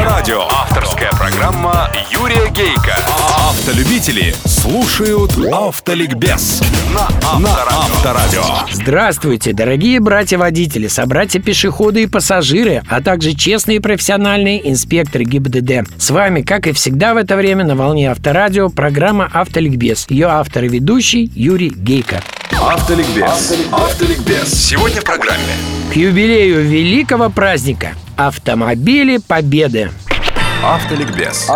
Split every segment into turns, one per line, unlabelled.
Авторадио. Авторская программа Юрия Гейка. Автолюбители слушают Автоликбез на Авторадио.
Здравствуйте, дорогие братья-водители, собратья-пешеходы и пассажиры, а также честные профессиональные инспекторы ГИБДД. С вами, как и всегда в это время, на волне Авторадио программа «Автоликбез». Ее автор и ведущий Юрий Гейко.
Автоликбез. Автоликбез. Сегодня в программе.
К юбилею великого праздника Автомобили Победы.
Автоликбез.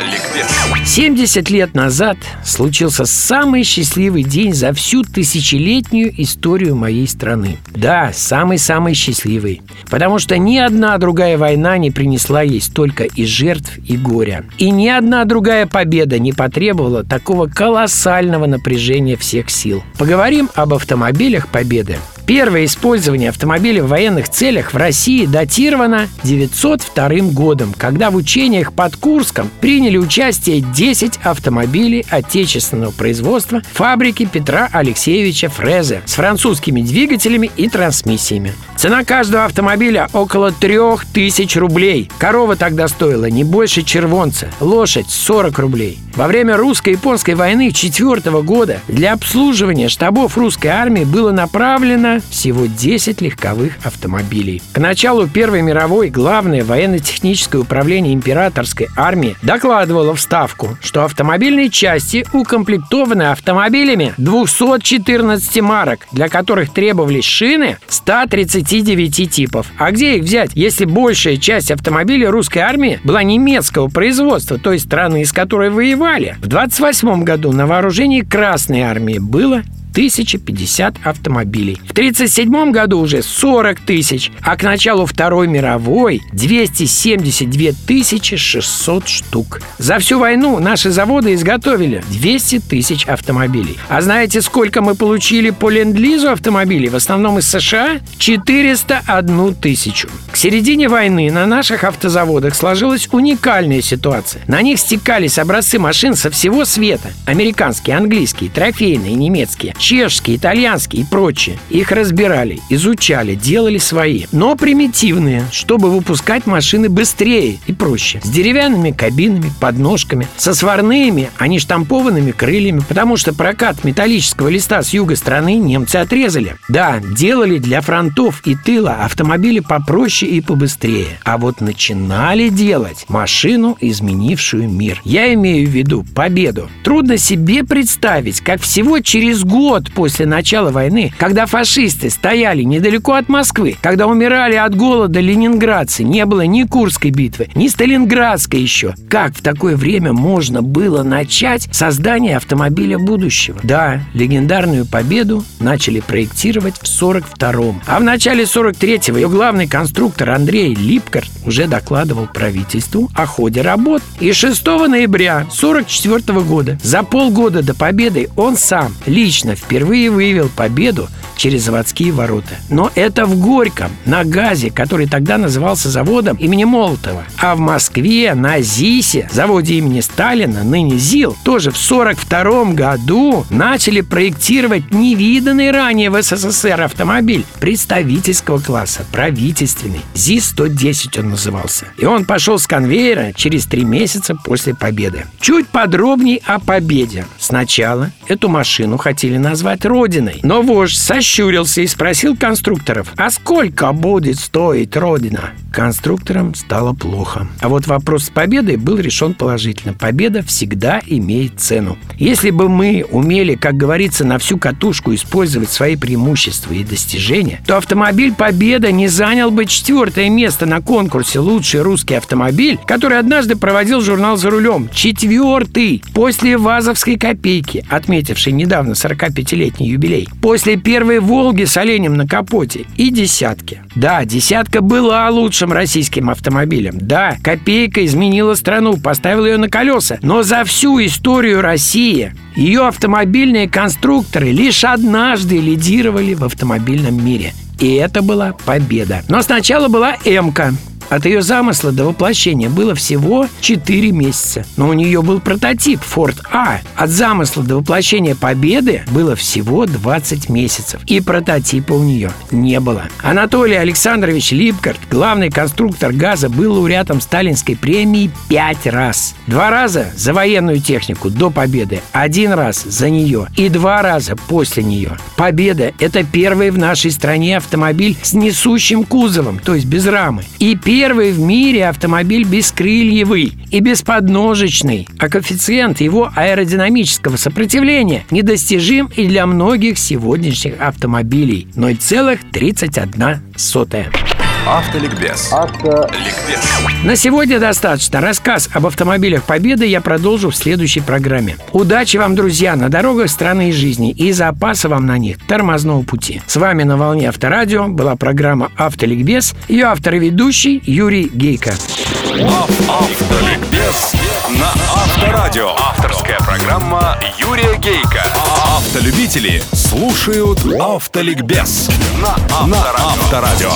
Ликбез.
70 лет назад случился самый счастливый день за всю тысячелетнюю историю моей страны. Да, самый-самый счастливый. Потому что ни одна другая война не принесла ей столько и жертв, и горя. И ни одна другая победа не потребовала такого колоссального напряжения всех сил. Поговорим об автомобилях Победы. Первое использование автомобиля в военных целях в России датировано 902 годом, когда в учениях под Курском приняли участие 10 автомобилей отечественного производства фабрики Петра Алексеевича Фрезе с французскими двигателями и трансмиссиями. Цена каждого автомобиля около 3000 рублей. Корова тогда стоила не больше червонца, лошадь 40 рублей. Во время русско-японской войны 4 года для обслуживания штабов русской армии было направлено всего 10 легковых автомобилей. К началу Первой мировой главное военно-техническое управление императорской армии докладывало в Ставку, что автомобильные части укомплектованы автомобилями 214 марок, для которых требовались шины 139 типов. А где их взять, если большая часть автомобилей русской армии была немецкого производства, той страны, из которой воевали? В 28 году на вооружении Красной армии было 1050 автомобилей. В 1937 году уже 40 тысяч, а к началу Второй мировой 272 600 штук. За всю войну наши заводы изготовили 200 тысяч автомобилей. А знаете, сколько мы получили по ленд-лизу автомобилей, в основном из США? 401 тысячу. К середине войны на наших автозаводах сложилась уникальная ситуация. На них стекались образцы машин со всего света. Американские, английские, трофейные, немецкие чешские, итальянские и прочие. Их разбирали, изучали, делали свои. Но примитивные, чтобы выпускать машины быстрее и проще. С деревянными кабинами, подножками, со сварными, а не штампованными крыльями, потому что прокат металлического листа с юга страны немцы отрезали. Да, делали для фронтов и тыла автомобили попроще и побыстрее. А вот начинали делать машину, изменившую мир. Я имею в виду победу. Трудно себе представить, как всего через год год после начала войны, когда фашисты стояли недалеко от Москвы, когда умирали от голода ленинградцы, не было ни Курской битвы, ни Сталинградской еще. Как в такое время можно было начать создание автомобиля будущего? Да, легендарную победу начали проектировать в 42-м. А в начале 43-го ее главный конструктор Андрей Липкар уже докладывал правительству о ходе работ. И 6 ноября 44 года, за полгода до победы, он сам лично впервые выявил победу через заводские ворота. Но это в Горьком, на ГАЗе, который тогда назывался заводом имени Молотова. А в Москве, на ЗИСе, заводе имени Сталина, ныне ЗИЛ, тоже в 42 году начали проектировать невиданный ранее в СССР автомобиль представительского класса, правительственный. ЗИС-110 он назывался. И он пошел с конвейера через три месяца после победы. Чуть подробней о победе. Сначала эту машину хотели назвать Родиной, но вождь сощурился и спросил конструкторов, а сколько будет стоить Родина? Конструкторам стало плохо. А вот вопрос с победой был решен положительно. Победа всегда имеет цену. Если бы мы умели, как говорится, на всю катушку использовать свои преимущества и достижения, то автомобиль «Победа» не занял бы четвертое место на конкурсе «Лучший русский автомобиль», который однажды проводил журнал «За рулем». Четвертый после «Вазовской копейки», отметившей недавно 45-летний юбилей. После первой «Волги» с оленем на капоте и «Десятки». Да, «Десятка» была лучшим российским автомобилем. Да, «Копейка» изменила страну, поставила ее на колеса. Но за всю историю России ее автомобильные конструкторы лишь однажды лидировали в автомобильном мире. И это была победа. Но сначала была «Эмка». От ее замысла до воплощения было всего 4 месяца. Но у нее был прототип Ford А. От замысла до воплощения победы было всего 20 месяцев. И прототипа у нее не было. Анатолий Александрович Липкарт, главный конструктор газа, был лауреатом сталинской премии 5 раз. Два раза за военную технику до победы, один раз за нее и два раза после нее. Победа – это первый в нашей стране автомобиль с несущим кузовом, то есть без рамы. И первый в мире автомобиль бескрыльевый и бесподножечный. А коэффициент его аэродинамического сопротивления недостижим и для многих сегодняшних автомобилей – 0,31 сотая.
Автоликбез. Автоликбез.
На сегодня достаточно. Рассказ об автомобилях Победы я продолжу в следующей программе. Удачи вам, друзья, на дорогах страны и жизни и запаса вам на них тормозного пути. С вами на волне Авторадио была программа Автоликбез. Ее автор и ведущий Юрий Гейко.
Автоликбез на Авторадио. Авторская программа Юрия Гейка. Автолюбители слушают Автоликбез на Авторадио.